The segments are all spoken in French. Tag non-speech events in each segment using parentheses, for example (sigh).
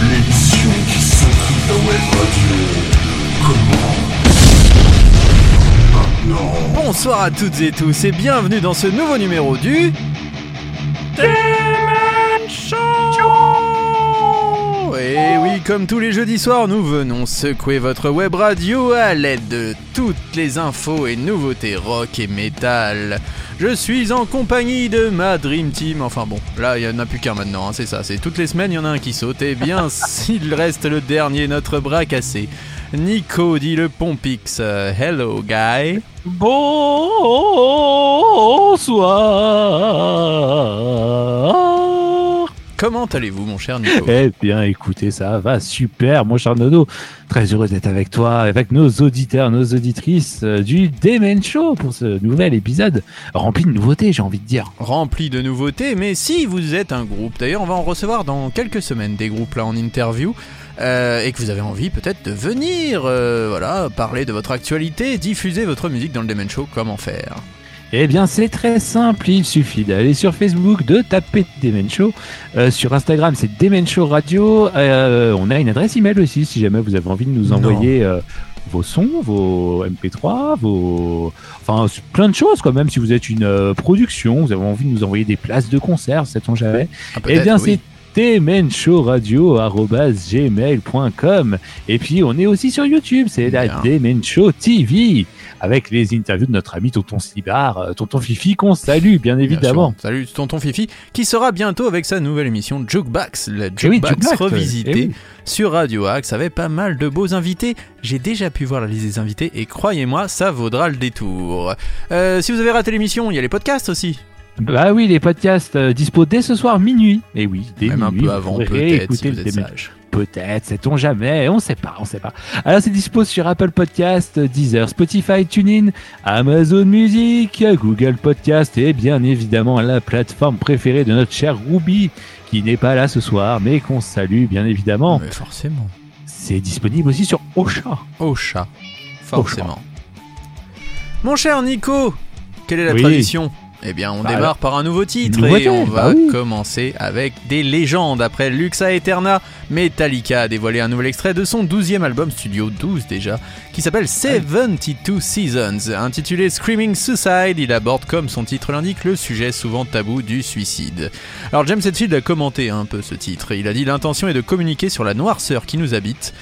L'émission qui de web radio commence. Bonsoir à toutes et tous et bienvenue dans ce nouveau numéro du Demen Show Et oui, comme tous les jeudis soirs, nous venons secouer votre web radio à l'aide de toutes les infos et nouveautés rock et métal. Je suis en compagnie de ma Dream Team. Enfin bon, là, il n'y en a plus qu'un maintenant, hein, c'est ça. C'est toutes les semaines, il y en a un qui saute. Et bien, (laughs) s'il reste le dernier, notre bras cassé. Nico dit le Pompix. Hello, guy. Bonsoir. Comment allez-vous, mon cher Nico? Eh bien, écoutez, ça va super, mon cher Nono. Très heureux d'être avec toi, avec nos auditeurs, nos auditrices euh, du Demen Show pour ce nouvel épisode rempli de nouveautés, j'ai envie de dire. rempli de nouveautés, mais si vous êtes un groupe, d'ailleurs on va en recevoir dans quelques semaines des groupes là en interview, euh, et que vous avez envie peut-être de venir, euh, voilà, parler de votre actualité, diffuser votre musique dans le Demen Show, comment faire? Eh bien, c'est très simple. Il suffit d'aller sur Facebook, de taper Demen Show. Euh, sur Instagram, c'est Demen Show Radio. Euh, on a une adresse email aussi, si jamais vous avez envie de nous envoyer euh, vos sons, vos MP3, vos. Enfin, plein de choses, quand même. Si vous êtes une euh, production, vous avez envie de nous envoyer des places de concert, sait-on jamais. Ah, Eh bien, oui. c'est demenshowradio.gmail.com Et puis, on est aussi sur YouTube, c'est la Bien. Demen Show TV, avec les interviews de notre ami Tonton Slibar, euh, Tonton Fifi, qu'on salue, bien évidemment. Salut tonton Fifi, qui sera bientôt avec sa nouvelle émission Jukebox, la Eh oui, Jukebox Jukebox, revisitée eh oui. sur Radio Axe avec pas mal de beaux invités. J'ai déjà pu voir la liste des invités et croyez-moi, ça vaudra le détour. Euh, si vous avez raté l'émission, il y a les podcasts aussi. Bah oui, les podcasts euh, dispo dès ce soir minuit. Et oui, dès Même un minuit, peu vous avant, peut-être, si vous sage. Peut-être, sait-on jamais, on sait pas, on sait pas. Alors c'est dispo sur Apple Podcast, Deezer, Spotify, TuneIn, Amazon Music, Google Podcast et bien évidemment la plateforme préférée de notre cher Ruby qui n'est pas là ce soir mais qu'on salue bien évidemment. Mais forcément. C'est disponible aussi sur Ocha. Au chat, forcément. Mon cher Nico, quelle est la Oui. tradition? Eh bien, on Bah, démarre par un nouveau titre et on va bah oui. commencer avec des légendes. Après Luxa Eterna, Metallica a dévoilé un nouvel extrait de son 12e album studio, 12 déjà, qui s'appelle 72 Seasons. Intitulé Screaming Suicide, il aborde, comme son titre l'indique, le sujet souvent tabou du suicide. Alors James Hetfield a commenté un peu ce titre. Il a dit L'intention est de communiquer sur la noirceur qui nous habite.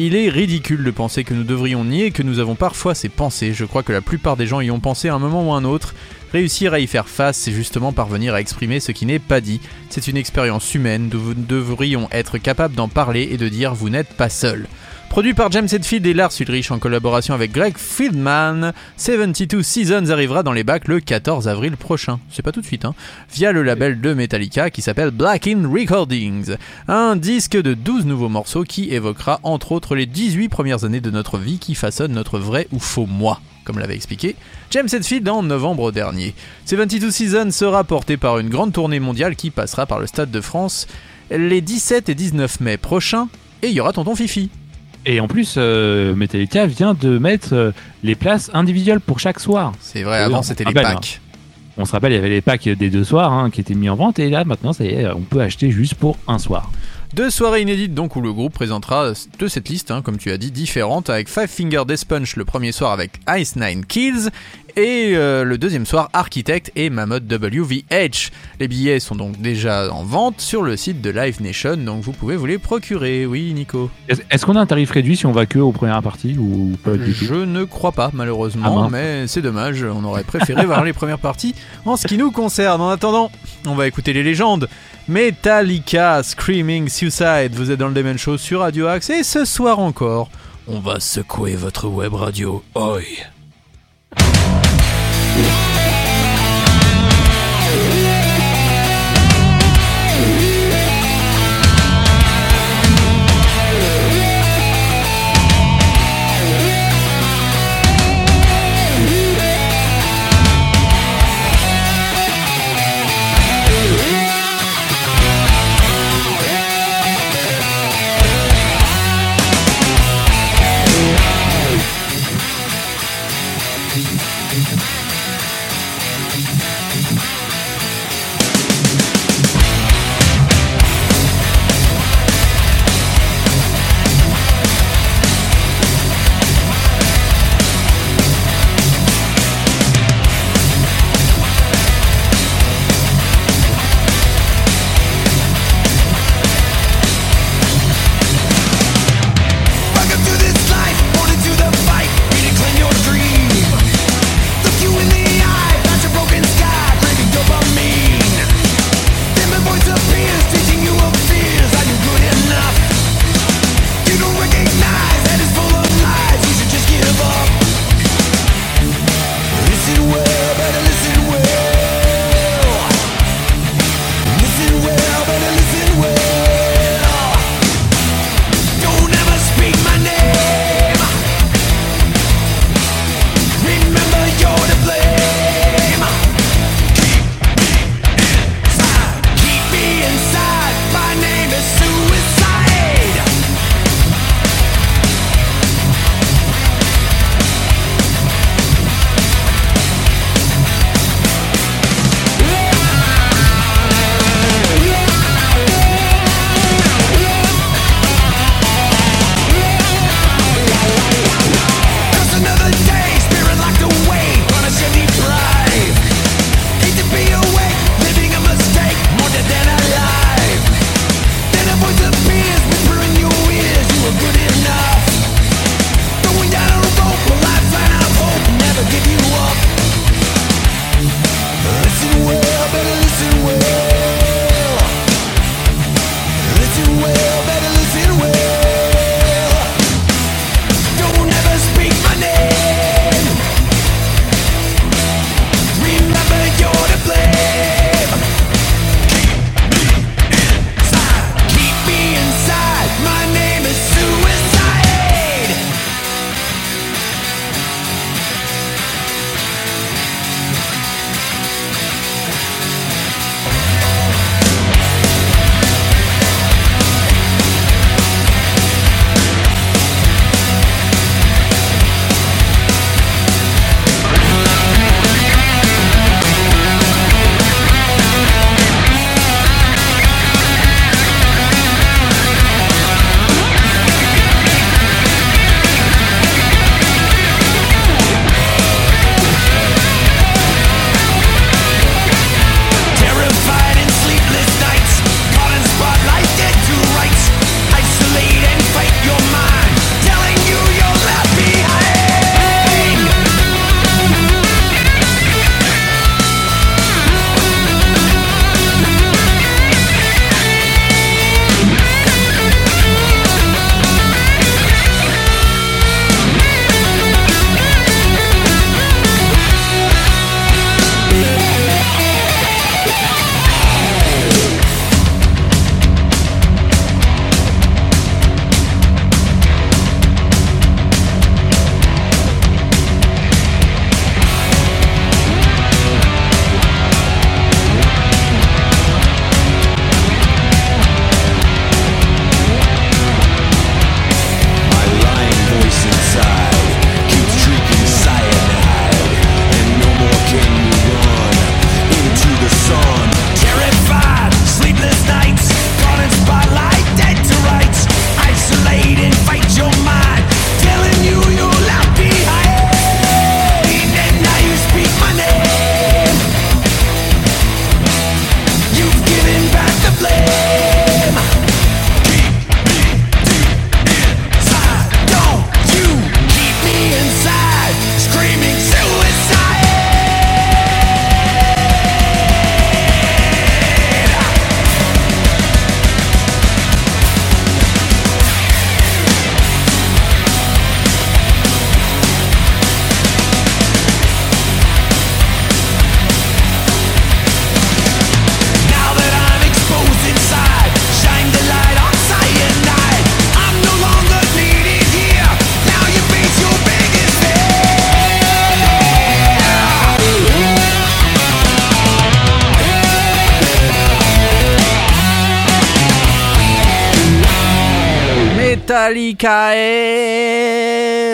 Il est ridicule de penser que nous devrions nier que nous avons parfois ces pensées. Je crois que la plupart des gens y ont pensé à un moment ou un autre. Réussir à y faire face, c'est justement parvenir à exprimer ce qui n'est pas dit. C'est une expérience humaine, nous devrions être capables d'en parler et de dire vous n'êtes pas seul. Produit par James Hetfield et Lars Ulrich en collaboration avec Greg Fieldman, 72 Seasons arrivera dans les bacs le 14 avril prochain. C'est pas tout de suite, hein. Via le label de Metallica qui s'appelle Black In Recordings. Un disque de 12 nouveaux morceaux qui évoquera entre autres les 18 premières années de notre vie qui façonnent notre vrai ou faux moi, comme l'avait expliqué James Hetfield en novembre dernier. 72 Seasons sera porté par une grande tournée mondiale qui passera par le Stade de France les 17 et 19 mai prochains et il y aura Tonton Fifi. Et en plus, euh, Metallica vient de mettre euh, les places individuelles pour chaque soir. C'est vrai, avant c'était les packs. On se rappelle, il y avait les packs des deux soirs hein, qui étaient mis en vente et là maintenant, ça y est, on peut acheter juste pour un soir. Deux soirées inédites donc où le groupe présentera de cette liste, hein, comme tu as dit, différentes, avec Five Finger Death Punch le premier soir avec Ice Nine Kills, et euh, le deuxième soir Architect et Mammoth WVH. Les billets sont donc déjà en vente sur le site de Live Nation, donc vous pouvez vous les procurer. Oui, Nico Est-ce qu'on a un tarif réduit si on va que aux premières parties ou pas du tout? Je ne crois pas, Ah malheureusement, mince. mais c'est dommage, on aurait préféré voir les premières parties. En ce qui nous concerne, en attendant, on va écouter les légendes. Metallica, Screaming Suicide, vous êtes dans le Demon Show sur Radio Axe, et ce soir encore, on va secouer votre web radio. Oi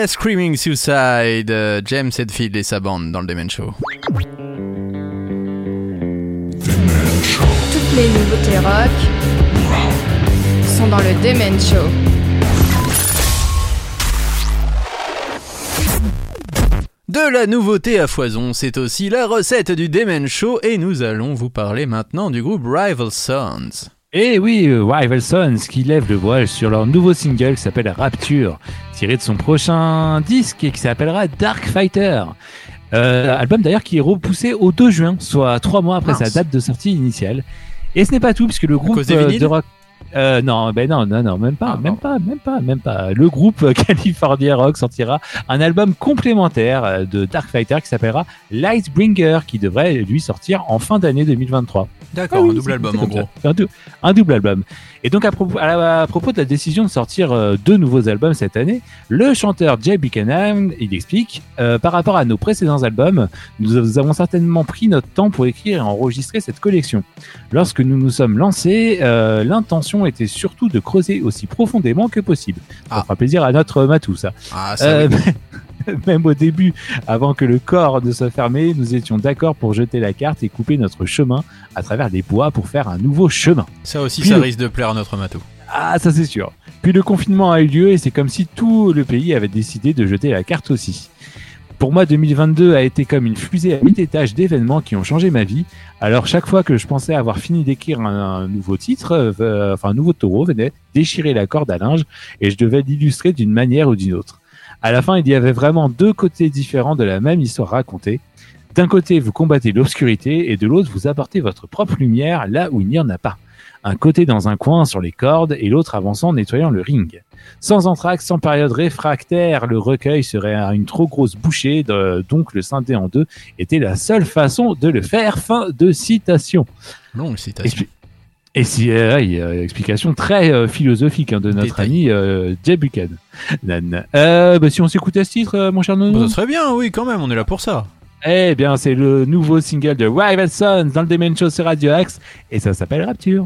Screaming Suicide. Euh, James Hetfield et sa bande dans le Demen Show. Toutes les nouveautés rock sont dans le Demen Show. De la nouveauté à foison, c'est aussi la recette du Demen Show et nous allons vous parler maintenant du groupe Rival Sons. Et oui, euh, Rival Sons qui lève le voile sur leur nouveau single qui s'appelle Rapture, tiré de son prochain disque et qui s'appellera Dark Fighter. Euh, album d'ailleurs qui est repoussé au 2 juin, soit trois mois après Mince. sa date de sortie initiale. Et ce n'est pas tout, puisque le groupe euh, de rock. Euh, non, ben non, non, non, même pas, Ah, même pas, même pas, même pas. Le groupe euh, (laughs) California Rock sortira un album complémentaire de Dark Fighter qui s'appellera Lightbringer, qui devrait lui sortir en fin d'année 2023. D'accord, Ah oui, un double album en gros. Un, dou- un double album. Et donc à propos, à, la- à propos de la décision de sortir euh, deux nouveaux albums cette année, le chanteur Jay Buchanan, il explique, euh, par rapport à nos précédents albums, nous, avons certainement pris notre temps pour écrire et enregistrer cette collection. Lorsque nous nous sommes lancés, euh, l'intention était surtout de creuser aussi profondément que possible. Ça Ah. fera plaisir à notre Matou, ça. Ah, ça oui. (laughs) (laughs) même au début, avant que le corps ne soit fermé, nous étions d'accord pour jeter la carte et couper notre chemin à travers les bois pour faire un nouveau chemin. Ça aussi, Puis ça le- risque de plaire à notre matou. Ah, ça c'est sûr. Puis le confinement a eu lieu et c'est comme si tout le pays avait décidé de jeter la carte aussi. Pour moi, 2022 a été comme une fusée à huit étages d'événements qui ont changé ma vie. Alors chaque fois que je pensais avoir fini d'écrire un, un nouveau titre, euh, enfin un nouveau taureau venait déchirer la corde à linge et je devais l'illustrer d'une manière ou d'une autre. À la fin, il y avait vraiment deux côtés différents de la même histoire racontée. D'un côté, vous combattez l'obscurité et de l'autre, vous apportez votre propre lumière là où il n'y en a pas. Un côté dans un coin sur les cordes et l'autre avançant nettoyant le ring. Sans entracte, sans période réfractaire, le recueil serait à une trop grosse bouchée, de- donc le scinder en deux était la seule façon de le faire. Fin de citation. Longue citation. Et si, euh, ouais, il y a une explication très euh, philosophique hein, de notre Détail. ami euh, Jay Buchanan. Euh, bah, si on s'écoutait ce titre, euh, mon cher Bah, Nono ça serait bien, oui, quand même, on est là pour ça. Eh bien, c'est le nouveau single de Rival Sons dans le Demen Show sur Radio Axe et ça s'appelle Rapture.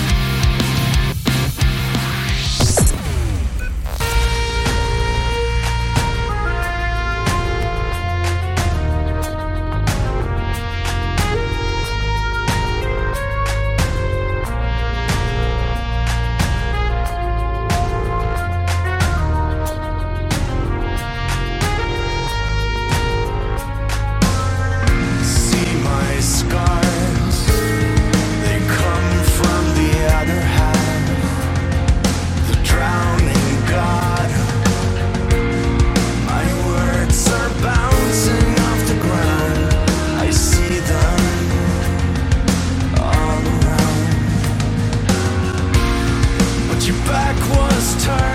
back was turned.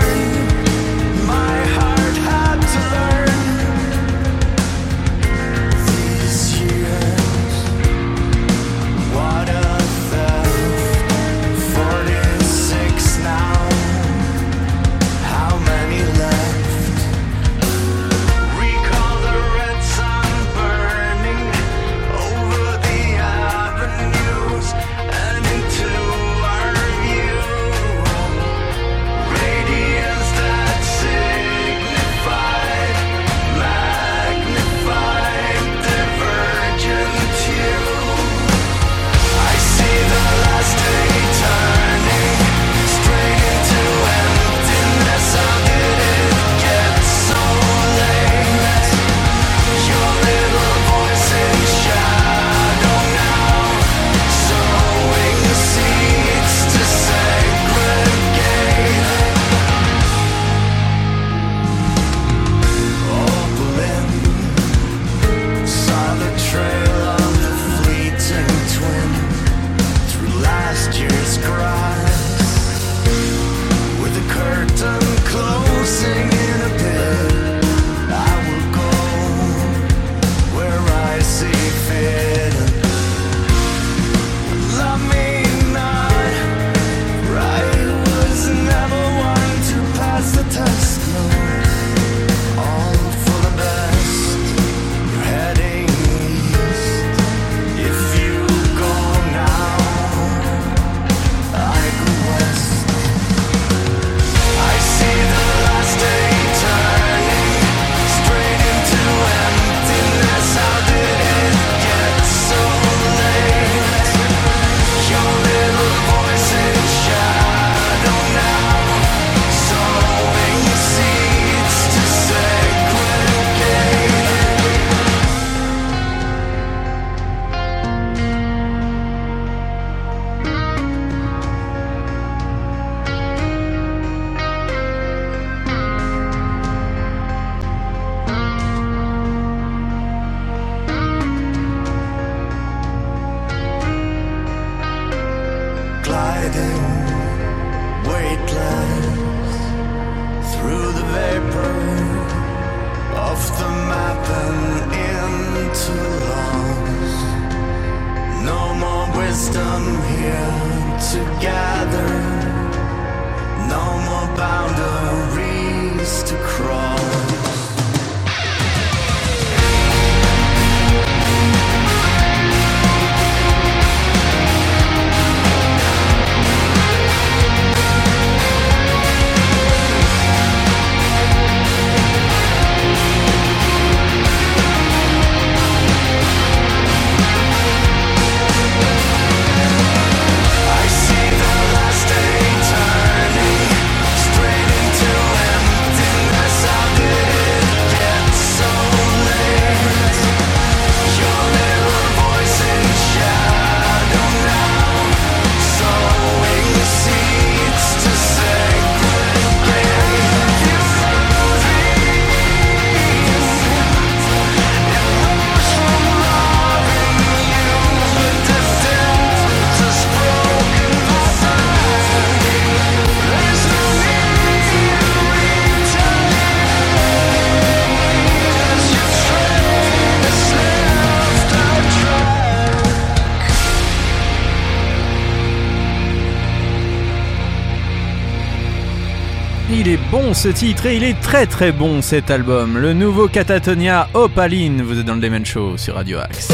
Bon ce titre et il est très très bon cet album. Le nouveau Catatonia Opaline, vous êtes dans le Demen Show sur Radio Axe.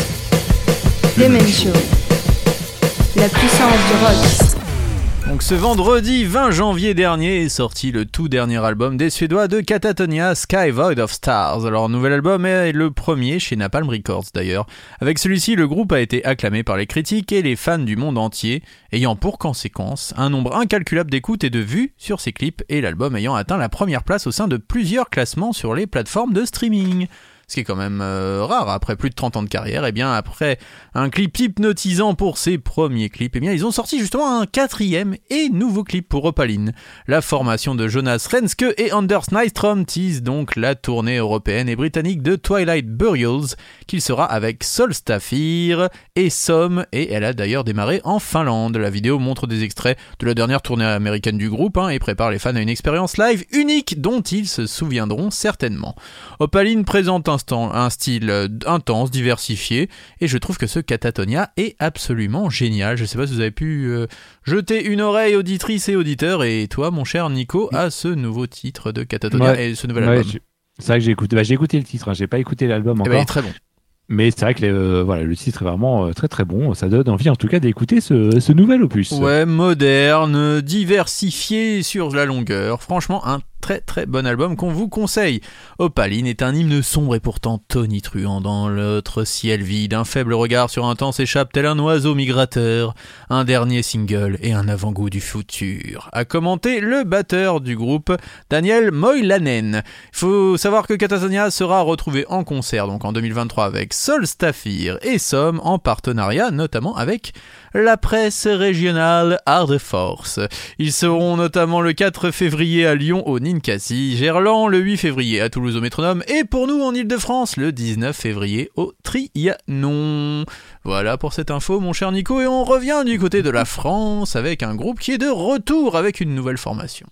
Demen Show. La puissance du rock. Donc ce vendredi 20 janvier dernier est sorti le tout dernier album des Suédois de Catatonia, Sky Void of Stars. Alors nouvel album est le premier chez Napalm Records d'ailleurs. Avec celui-ci, le groupe a été acclamé par les critiques et les fans du monde entier, ayant pour conséquence un nombre incalculable d'écoutes et de vues sur ses clips et l'album ayant atteint la première place au sein de plusieurs classements sur les plateformes de streaming. Ce qui est quand même euh, rare après plus de 30 ans de carrière. Et bien après un clip hypnotisant pour ses premiers clips, et bien ils ont sorti justement un quatrième et nouveau clip pour Opaline. La formation de Jonas Renske et Anders Nystrom tease donc la tournée européenne et britannique de Twilight Burials, qu'il sera avec Solstafir et Somme, et elle a d'ailleurs démarré en Finlande. La vidéo montre des extraits de la dernière tournée américaine du groupe hein, et prépare les fans à une expérience live unique dont ils se souviendront certainement. Opaline présente un, stand- un style euh, intense, diversifié, et je trouve que ce Catatonia est absolument génial. Je sais pas si vous avez pu euh, jeter une oreille auditrice et auditeur, et toi, mon cher Nico, à ce nouveau titre de Catatonia Ouais. et ce nouvel Ouais, album. c'est vrai que j'ai écouté, bah, j'ai écouté le titre, hein, j'ai pas écouté l'album Eh ben, encore. il est très bon. Mais c'est vrai que euh, voilà, le titre est vraiment euh, très très bon. Ça donne envie en tout cas d'écouter ce, ce nouvel opus. Ouais, moderne, diversifié sur la longueur. Franchement, un très très bon album qu'on vous conseille. Opaline est un hymne sombre et pourtant tonitruant dans l'autre ciel vide. Un faible regard sur un temps s'échappe tel un oiseau migrateur. Un dernier single et un avant-goût du futur. A commenté le batteur du groupe, Daniel Moilanen. Il faut savoir que Catatonia sera retrouvé en concert donc en 2023 avec Solstafir et Somme en partenariat notamment avec la presse régionale Art Force. Ils seront notamment le 4 février à Lyon au Ninkasi, Gerland le 8 février à Toulouse au Métronome et pour nous en Ile-de-France le 19 février au Trianon. Voilà pour cette info mon cher Nico et on revient du côté de la France avec un groupe qui est de retour avec une nouvelle formation.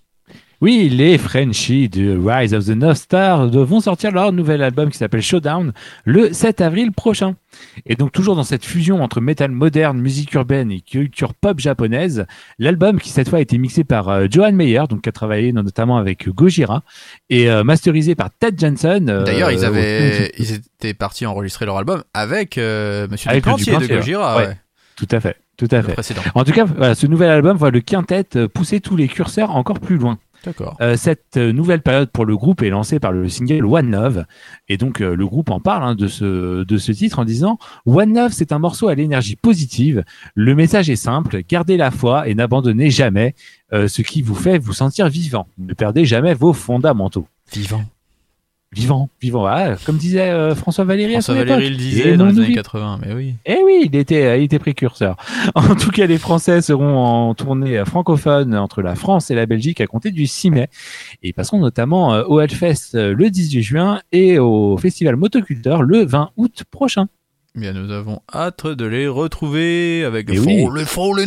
Oui, les Frenchies de Rise of the North Star vont sortir leur nouvel album qui s'appelle Showdown le 7 avril prochain. Et donc toujours dans cette fusion entre métal moderne, musique urbaine et culture pop japonaise, l'album qui cette fois a été mixé par euh, Johan Meyer, donc qui a travaillé notamment avec Gojira, et euh, masterisé par Ted Jensen. euh, D'ailleurs ils avaient ils étaient partis enregistrer leur album avec euh, Monsieur Avec le Duplantier de Gojira, ouais. ouais, Tout à fait, tout à le fait. précédent. En tout cas, voilà, ce nouvel album voit le quintet pousser tous les curseurs encore plus loin. D'accord. Euh, cette euh, nouvelle période pour le groupe est lancée par le single One Love et donc euh, le groupe en parle hein, de ce de ce titre en disant One Love c'est un morceau à l'énergie positive. Le message est simple gardez la foi et n'abandonnez jamais euh, ce qui vous fait vous sentir vivant. Ne perdez jamais vos fondamentaux. Vivant vivant, vivant. Ah, comme disait euh, François Valéry. François à son Valéry le disait dans les années 80, mais oui. Eh oui, il était, il était précurseur. (laughs) En tout cas, les Français seront en tournée francophone entre la France et la Belgique à compter du 6 mai. Et ils passeront notamment euh, au Hellfest euh, le 18 juin et au Festival Motoculteur le 20 août prochain. Eh bien, nous avons hâte de les retrouver avec le oui.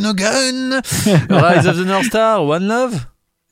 Again, Rise of the North Star, One Love.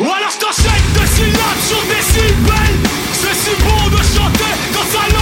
Ou alors je de syllabes sur des si belles. C'est si bon de chanter quand ça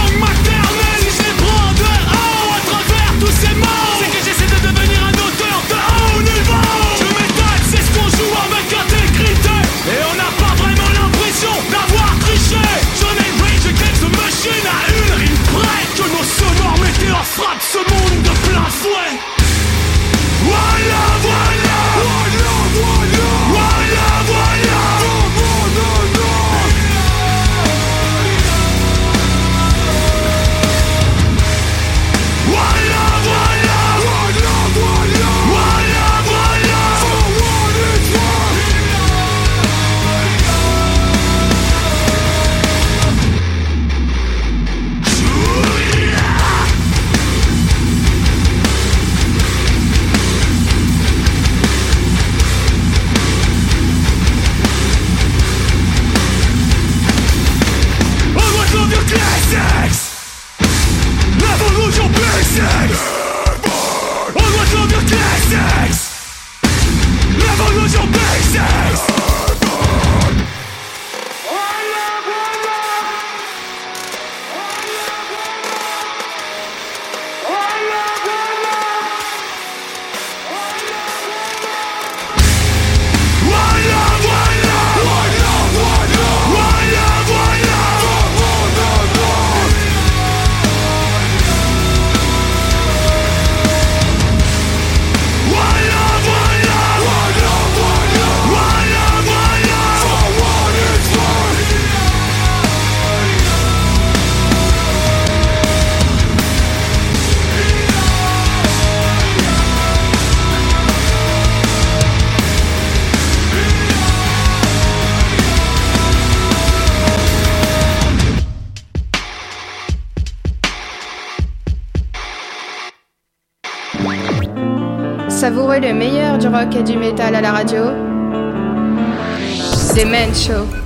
Savourez le meilleur du rock et du métal à la radio. Demen Show.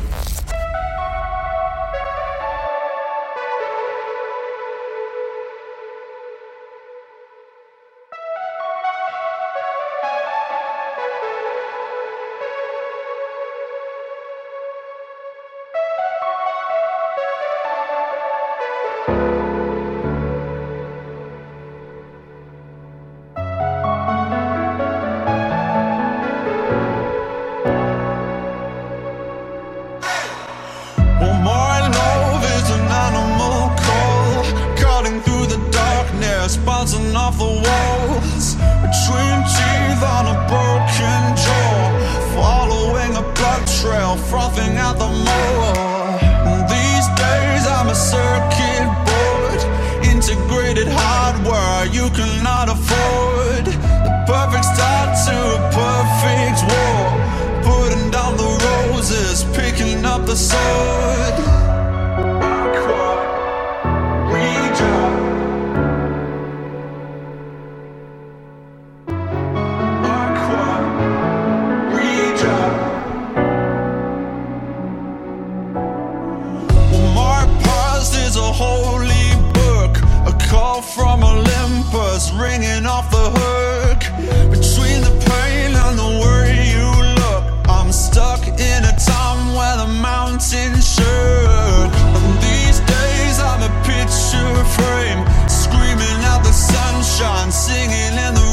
these days I'm a picture frame, screaming out the sunshine, singing in the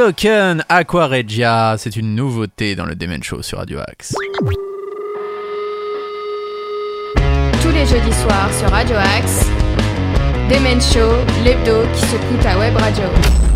Token Aqua Regia, c'est une nouveauté dans le Demen Show sur Radio Axe. Tous les jeudis soirs sur Radio Axe, Demen Show, l'hebdo qui secoue ta web radio.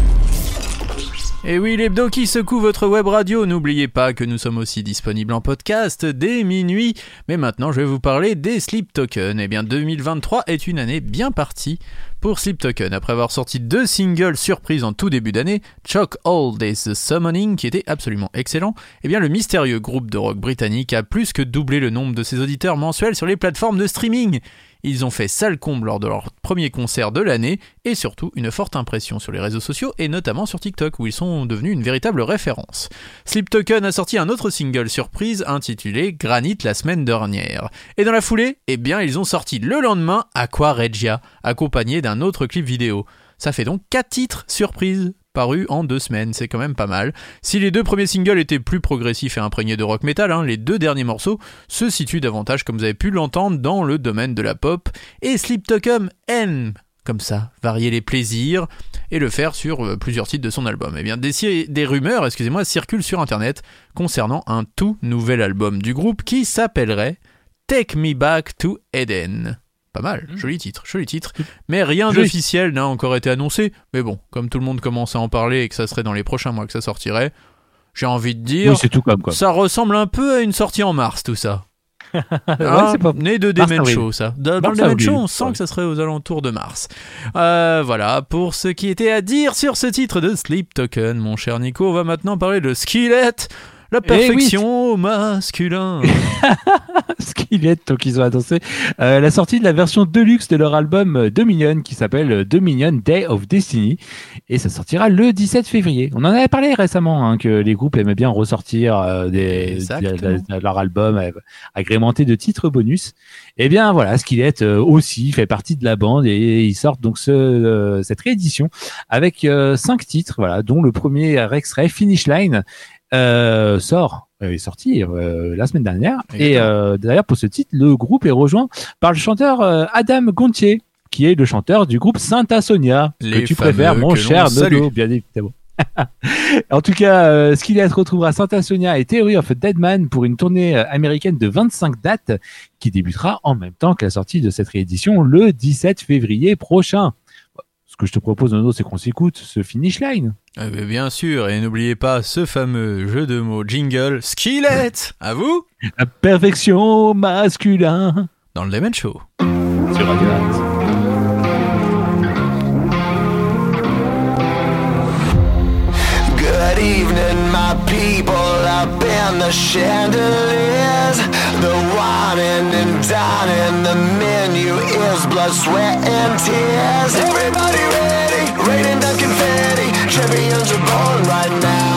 Et oui, l'hebdo qui secoue votre web radio, n'oubliez pas que nous sommes aussi disponibles en podcast dès minuit. Mais maintenant, je vais vous parler des Sleep Tokens. Eh bien, 2023 est une année bien partie pour Sleep Token. Après avoir sorti deux singles surprises en tout début d'année, Choke All Days The Summoning, qui était absolument excellent, eh bien, le mystérieux groupe de rock britannique a plus que doublé le nombre de ses auditeurs mensuels sur les plateformes de streaming. Ils ont fait sale comble lors de leur premier concert de l'année et surtout une forte impression sur les réseaux sociaux et notamment sur TikTok où ils sont devenus une véritable référence. Sleep Token a sorti un autre single surprise intitulé Granite la semaine dernière. Et dans la foulée, eh bien ils ont sorti le lendemain Aqua Regia, accompagné d'un autre clip vidéo. Ça fait donc 4 titres surprises parus en deux semaines, c'est quand même pas mal. Si les deux premiers singles étaient plus progressifs et imprégnés de rock metal, hein, les deux derniers morceaux se situent davantage, comme vous avez pu l'entendre, dans le domaine de la pop. Et Sleep Token aime comme ça, varier les plaisirs et le faire sur euh, plusieurs titres de son album. Eh bien, des, des rumeurs, excusez-moi, circulent sur internet concernant un tout nouvel album du groupe qui s'appellerait Take Me Back to Eden. Pas mal, joli titre, joli titre. Mais rien d'officiel n'a encore été annoncé. Mais bon, comme tout le monde commence à en parler et que ça serait dans les prochains mois que ça sortirait, j'ai envie de dire, Oui, c'est tout comme quoi. ça ressemble un peu à une sortie en mars, tout ça. (laughs) Ouais, Hein, c'est pas- né de Demen. Show, ça. Dans, le Demen. Show, on sent Ouais. que ça serait aux alentours de mars. Euh, voilà, pour ce qui était à dire sur ce titre de Sleep Token, mon cher Nico, on va maintenant parler de Skillet, la Eh oui. perfection au masculin. (laughs) Skillet, donc ils ont annoncé euh, la sortie de la version deluxe de leur album euh, Dominion qui s'appelle euh, Dominion Day of Destiny et ça sortira le 17 février. On en avait parlé récemment hein, que les groupes aimaient bien ressortir euh, des, de- de- de leur album euh, agrémenté de titres bonus. Et bien voilà, Skillet euh, aussi fait partie de la bande et ils sortent donc ce, euh, cette réédition avec euh, cinq titres, voilà, dont le premier extrait Finish Line euh, sort euh, est sorti euh, la semaine dernière. Et Exactement. euh, d'ailleurs, pour ce titre, le groupe est rejoint par le chanteur euh, Adam Gontier, qui est le chanteur du groupe Santa Sonia, Les que tu préfères, mon cher. Nodo, bien évidemment. (laughs) en tout cas, euh, Skillet retrouvera Santa Sonia et Theory of a Dead Man pour une tournée américaine de 25 dates qui débutera en même temps que la sortie de cette réédition le 17 février prochain. Ce que je te propose, Nodo, c'est qu'on s'écoute ce finish line. Eh bien, bien sûr, et n'oubliez pas ce fameux jeu de mots jingle Skillet. À vous La perfection masculin dans le Demen Show. sur Radio evening, my people up in the chandeliers. The whining and dining, the menu is blood, sweat, and tears. Everybody ready, raining down confetti. Champions are born right now.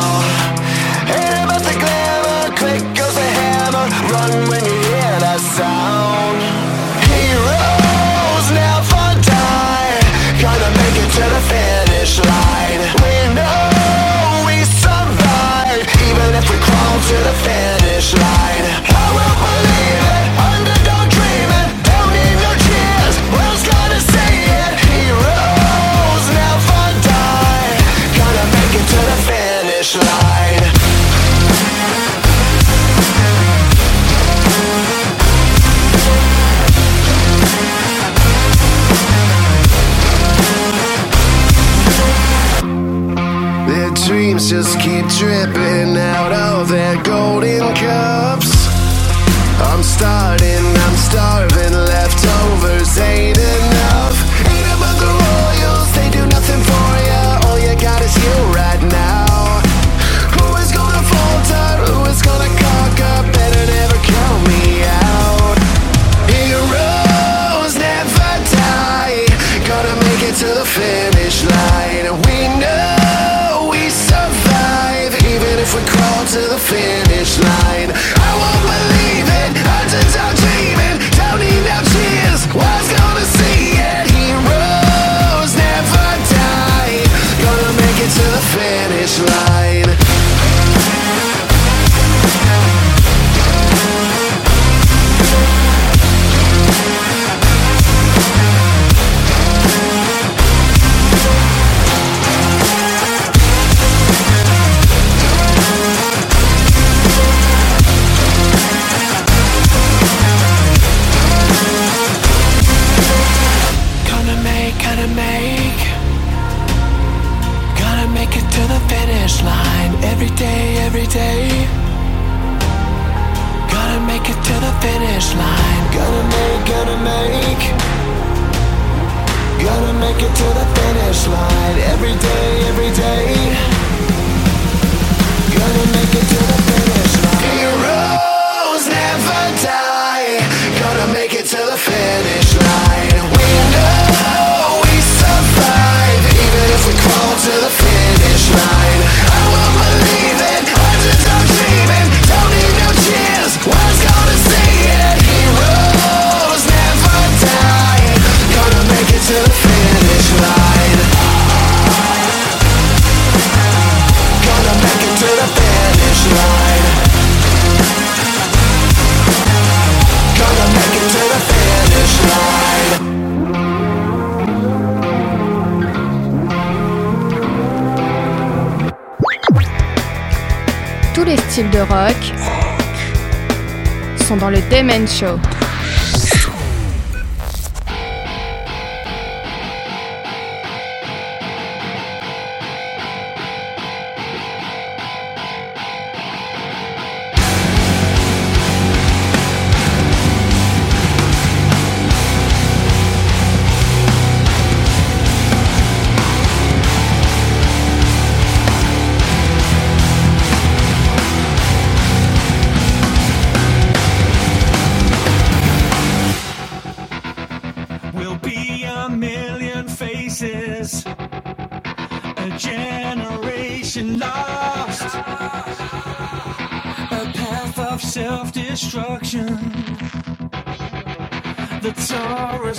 Show.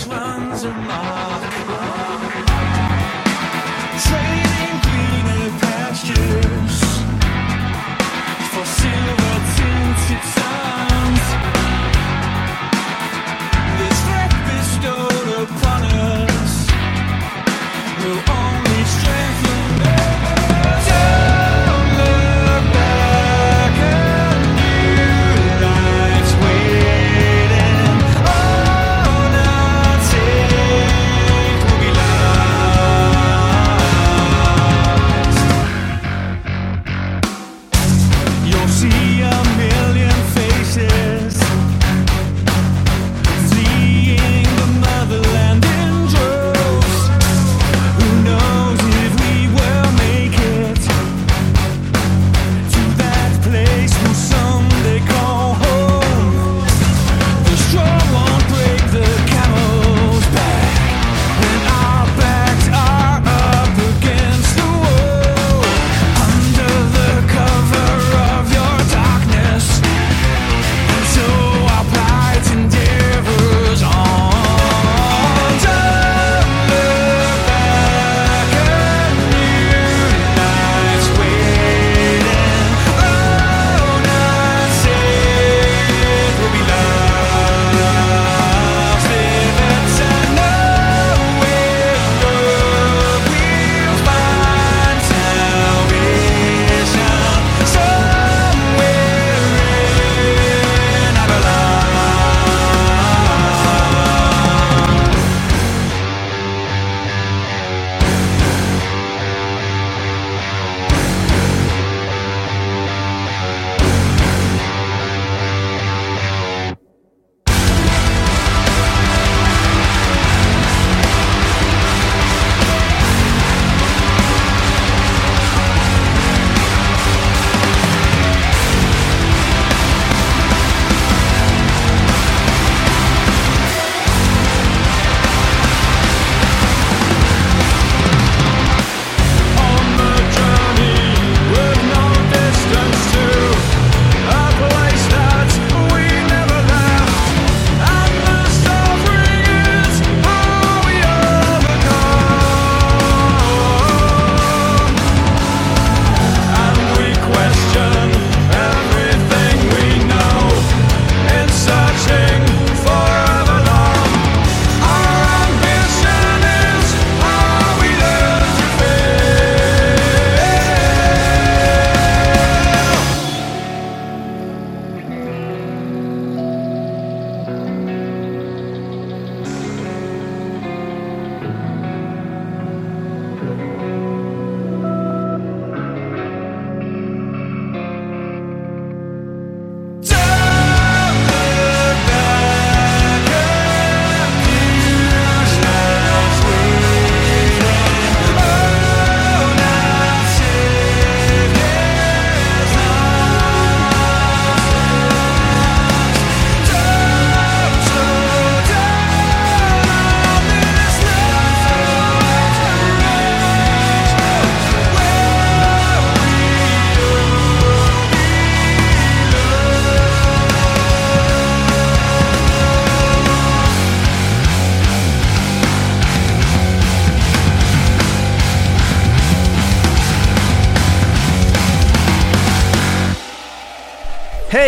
runs a mile.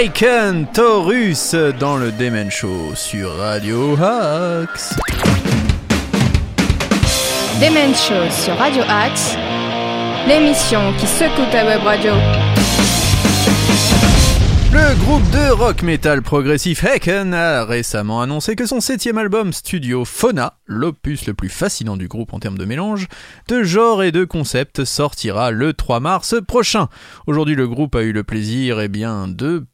Haken Taurus dans le Demen Show sur Radio Axe. Demen Show sur Radio Axe, l'émission qui secoue ta web radio. Le groupe de rock metal progressif Haken a récemment annoncé que son septième album studio Fauna, l'opus le plus fascinant du groupe en termes de mélange, de genre et de concept, sortira le 3 mars prochain. Aujourd'hui, le groupe a eu le plaisir eh bien, de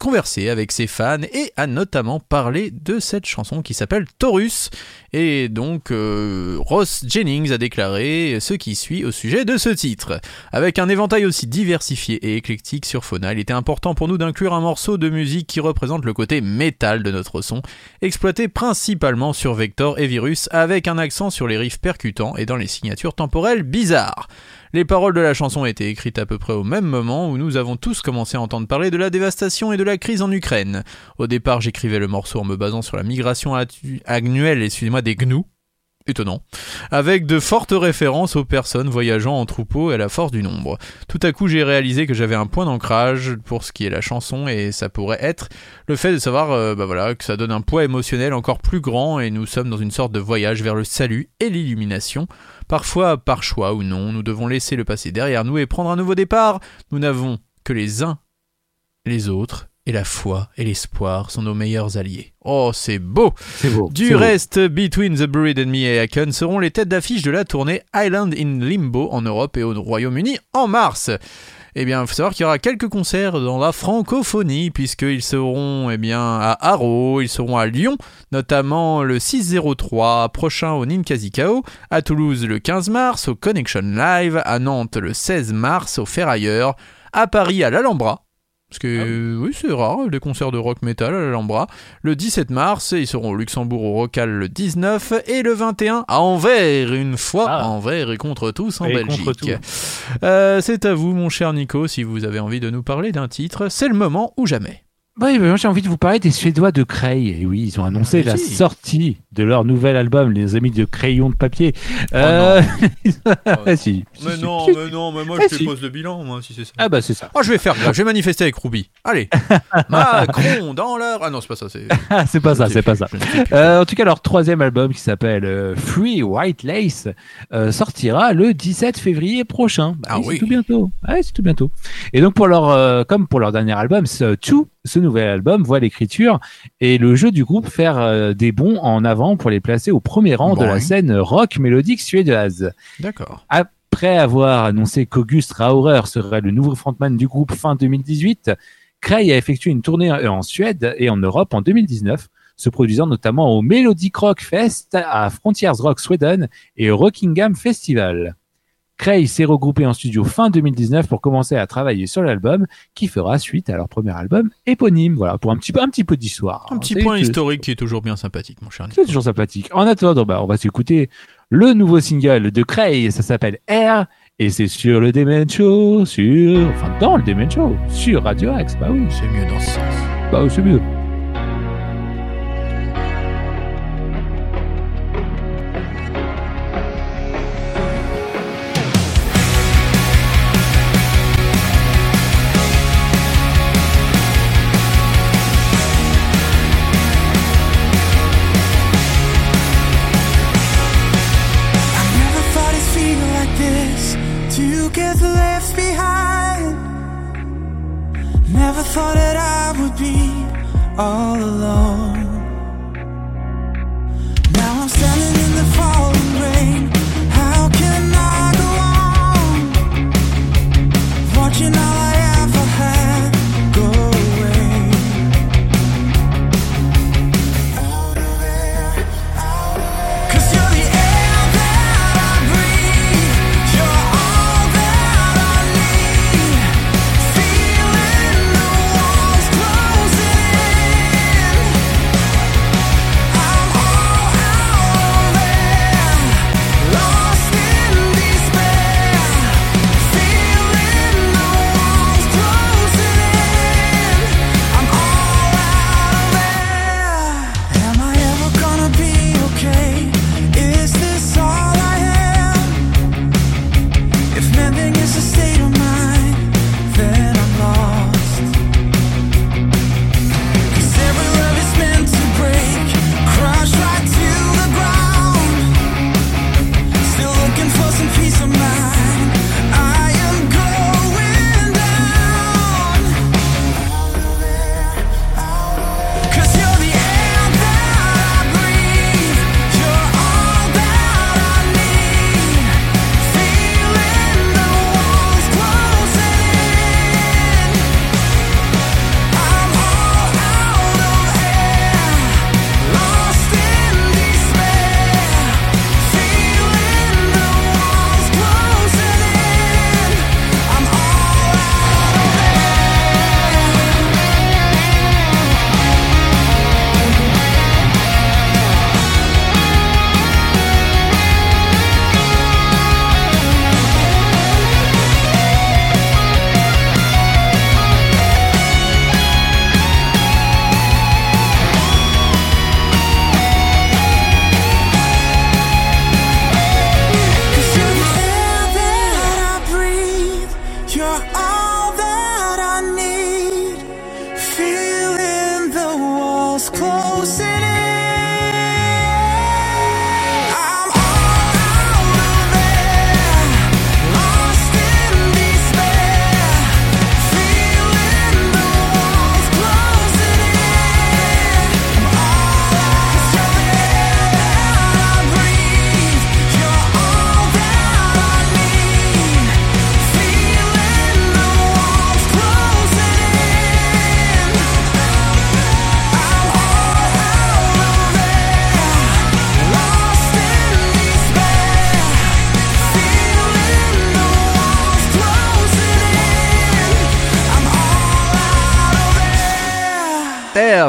converser avec ses fans et a notamment parlé de cette chanson qui s'appelle Taurus. Et donc euh, Ross Jennings a déclaré ce qui suit au sujet de ce titre. Avec un éventail aussi diversifié et éclectique sur Fauna, il était important pour nous d'inclure un morceau de musique qui représente le côté métal de notre son, exploité principalement sur Vector et Virus avec un accent sur les riffs percutants et dans les signatures temporelles bizarres. Les paroles de la chanson étaient écrites à peu près au même moment où nous avons tous commencé à entendre parler de la dévastation et de la crise en Ukraine. Au départ, j'écrivais le morceau en me basant sur la migration annuelle, excusez-moi, des gnous. Étonnant. Avec de fortes références aux personnes voyageant en troupeau et à la force du nombre. Tout à coup, j'ai réalisé que j'avais un point d'ancrage pour ce qui est la chanson et ça pourrait être le fait de savoir euh, bah voilà, que ça donne un poids émotionnel encore plus grand et nous sommes dans une sorte de voyage vers le salut et l'illumination. Parfois, par choix ou non, nous devons laisser le passé derrière nous et prendre un nouveau départ. Nous n'avons que les uns les autres, et la foi et l'espoir sont nos meilleurs alliés. Oh, c'est beau beau. Du beau. reste, Between the Buried and Me et Haken seront les têtes d'affiche de la tournée Island in Limbo en Europe et au Royaume-Uni en mars. Eh bien, il faut savoir qu'il y aura quelques concerts dans la francophonie, puisqu'ils seront eh bien, à Haro, ils seront à Lyon, notamment le 603 prochain au Ninkasi-Kao, à Toulouse le 15 mars au Connection Live, à Nantes le 16 mars au Ferrailleur, à Paris à l'Alhambra, parce que oui, c'est rare, des concerts de rock metal à l'Alhambra. Le 17 mars, ils seront au Luxembourg au Rocal le 19 et le 21 à Anvers, une fois Ah. Anvers et contre tous en Et Belgique. Euh, c'est à vous, mon cher Nico, si vous avez envie de nous parler d'un titre, c'est le moment ou jamais. Oui, mais moi j'ai envie de vous parler des Suédois de Cray. Et oui, ils ont annoncé la Allez-y. sortie de leur nouvel album, les amis de crayon de papier. Oh Euh, (laughs) ah, si, si, si, si. non, mais moi je te pose le bilan, moi, si c'est ça. Ah bah c'est ça. Oh, je vais faire je vais manifester avec Ruby. Allez, (laughs) Macron dans l'heure. Ah non, c'est pas ça, c'est. Ah, c'est pas ça, c'est pas ça. Euh, en tout cas, leur troisième album qui s'appelle euh, Free White Lace euh, sortira le 17 février prochain. Bah Ah oui, oui. c'est tout bientôt. Ouais, c'est tout bientôt. Et donc pour leur, euh, comme pour leur dernier album, ce Two, ce nouvel album voit l'écriture et le jeu du groupe faire euh, des bons en avant pour les placer au premier rang de la oui. scène rock mélodique suédoise. D'accord. Après avoir annoncé qu'August Raurer serait le nouveau frontman du groupe fin 2018, Cray a effectué une tournée en Suède et en Europe en 2019, se produisant notamment au Melodic Rock Fest, à Frontiers Rock Sweden et au Rockingham Festival. Cray s'est regroupé en studio fin 2019 pour commencer à travailler sur l'album qui fera suite à leur premier album éponyme. Voilà, pour un petit peu, un petit peu d'histoire. Un petit point historique qui est toujours bien sympathique, mon cher c'est toujours sympathique. En attendant, bah, on va s'écouter le nouveau single de Cray. Ça s'appelle Air. Et c'est sur le Demen Show, sur, enfin, dans le Demen Show, sur Radio Axe. Bah oui, C'est mieux dans ce sens. bah oui, c'est mieux.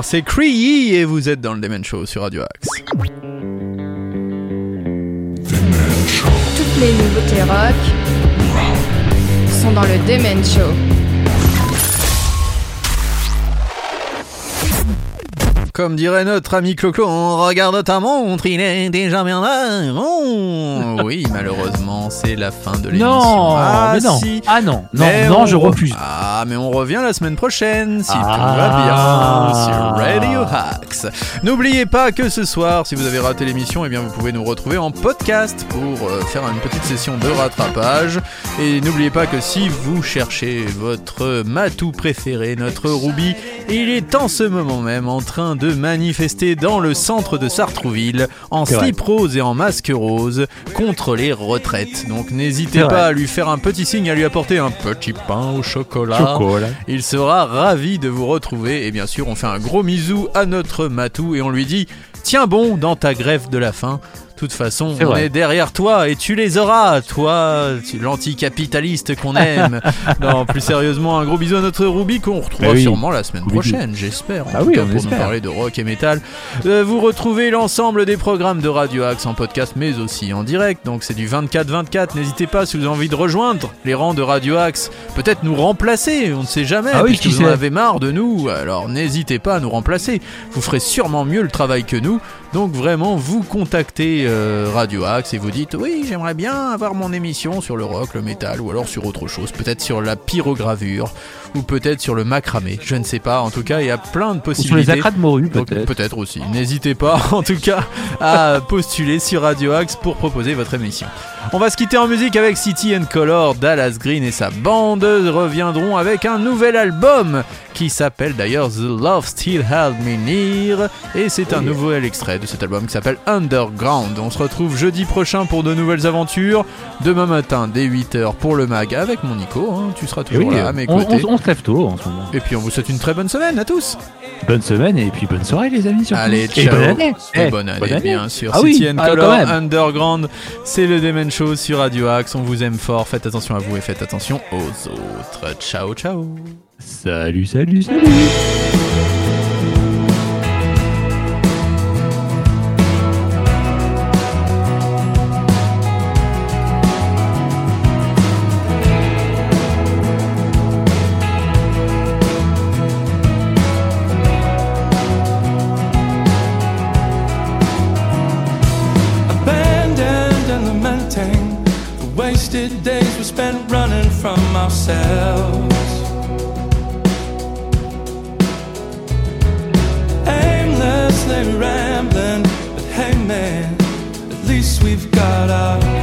C'est Cree et vous êtes dans le Demen Show sur Radio Axe. Toutes les nouveautés rock sont dans le Demen Show. Comme dirait notre ami Clo-Clo, on regarde ta montre, il est déjà bien là. Oh, oui, (laughs) malheureusement, c'est la fin de l'émission. Non, ah, mais non. si. Ah non, non, Mais non, on je re- refuse. Ah, mais on revient la semaine prochaine, si tout Ah. va bien, sur Radio Hacks. N'oubliez pas que ce soir, si vous avez raté l'émission, eh bien vous pouvez nous retrouver en podcast pour euh, faire une petite session de rattrapage. Et n'oubliez pas que si vous cherchez votre matou préféré, notre Ruby, il est en ce moment même en train de manifester dans le centre de Sartrouville en vrai. slip rose et en masque rose contre les retraites. Donc n'hésitez pas vrai. à lui faire un petit signe, à lui apporter un petit pain au chocolat. Chocolat. Il sera ravi de vous retrouver et bien sûr on fait un gros misou à notre Matou et on lui dit tiens bon dans ta grève de la faim. De toute façon, on vrai. est derrière toi et tu les auras, toi, l'anticapitaliste qu'on aime. (laughs) non, plus sérieusement, un gros bisou à notre Ruby qu'on retrouvera oui. sûrement la semaine Ruby. prochaine, j'espère. Ah oui, cas, on pour espère. nous parler de rock et métal. Euh, vous retrouvez l'ensemble des programmes de Radio Axe en podcast, mais aussi en direct. Donc c'est du 24-24. N'hésitez pas si vous avez envie de rejoindre les rangs de Radio Axe, peut-être nous remplacer, on ne sait jamais. Ah oui, puisque vous en avez marre de nous, alors n'hésitez pas à nous remplacer. Vous ferez sûrement mieux le travail que nous. Donc vraiment, vous contactez euh, Radio Axe et vous dites oui, j'aimerais bien avoir mon émission sur le rock, le métal, ou alors sur autre chose, peut-être sur la pyrogravure, ou peut-être sur le macramé. Je ne sais pas. En tout cas, il y a plein de Ou sur possibilités. les acras de morue, peut-être. Peut-être aussi. N'hésitez pas, (laughs) en tout cas, à postuler sur Radio Axe pour proposer votre émission. On va se quitter en musique avec City and Color. Dallas Green et sa bande reviendront avec un nouvel album qui s'appelle d'ailleurs The Love Still Held Me Near. Et c'est un nouvel extrait de cet album qui s'appelle Underground. On se retrouve jeudi prochain pour de nouvelles aventures. Demain matin, dès 8h pour le mag avec mon Nico. hein. Tu seras toujours oui, là à mes côtés. on- on se tôt en ce moment. Et puis on vous souhaite une très bonne semaine à tous. Bonne semaine et puis bonne soirée les amis. surtout. Allez, Et ciao. bonne année. Et Eh, bonne année, bien sûr. Ah oui, ah, Color. Underground, c'est le Demen Show sur Radio Axe. On vous aime fort. Faites attention à vous et faites attention aux autres. Ciao, ciao. Salut, salut, salut. Wasted days we spent running from ourselves. Aimlessly rambling, but hey man, at least we've got our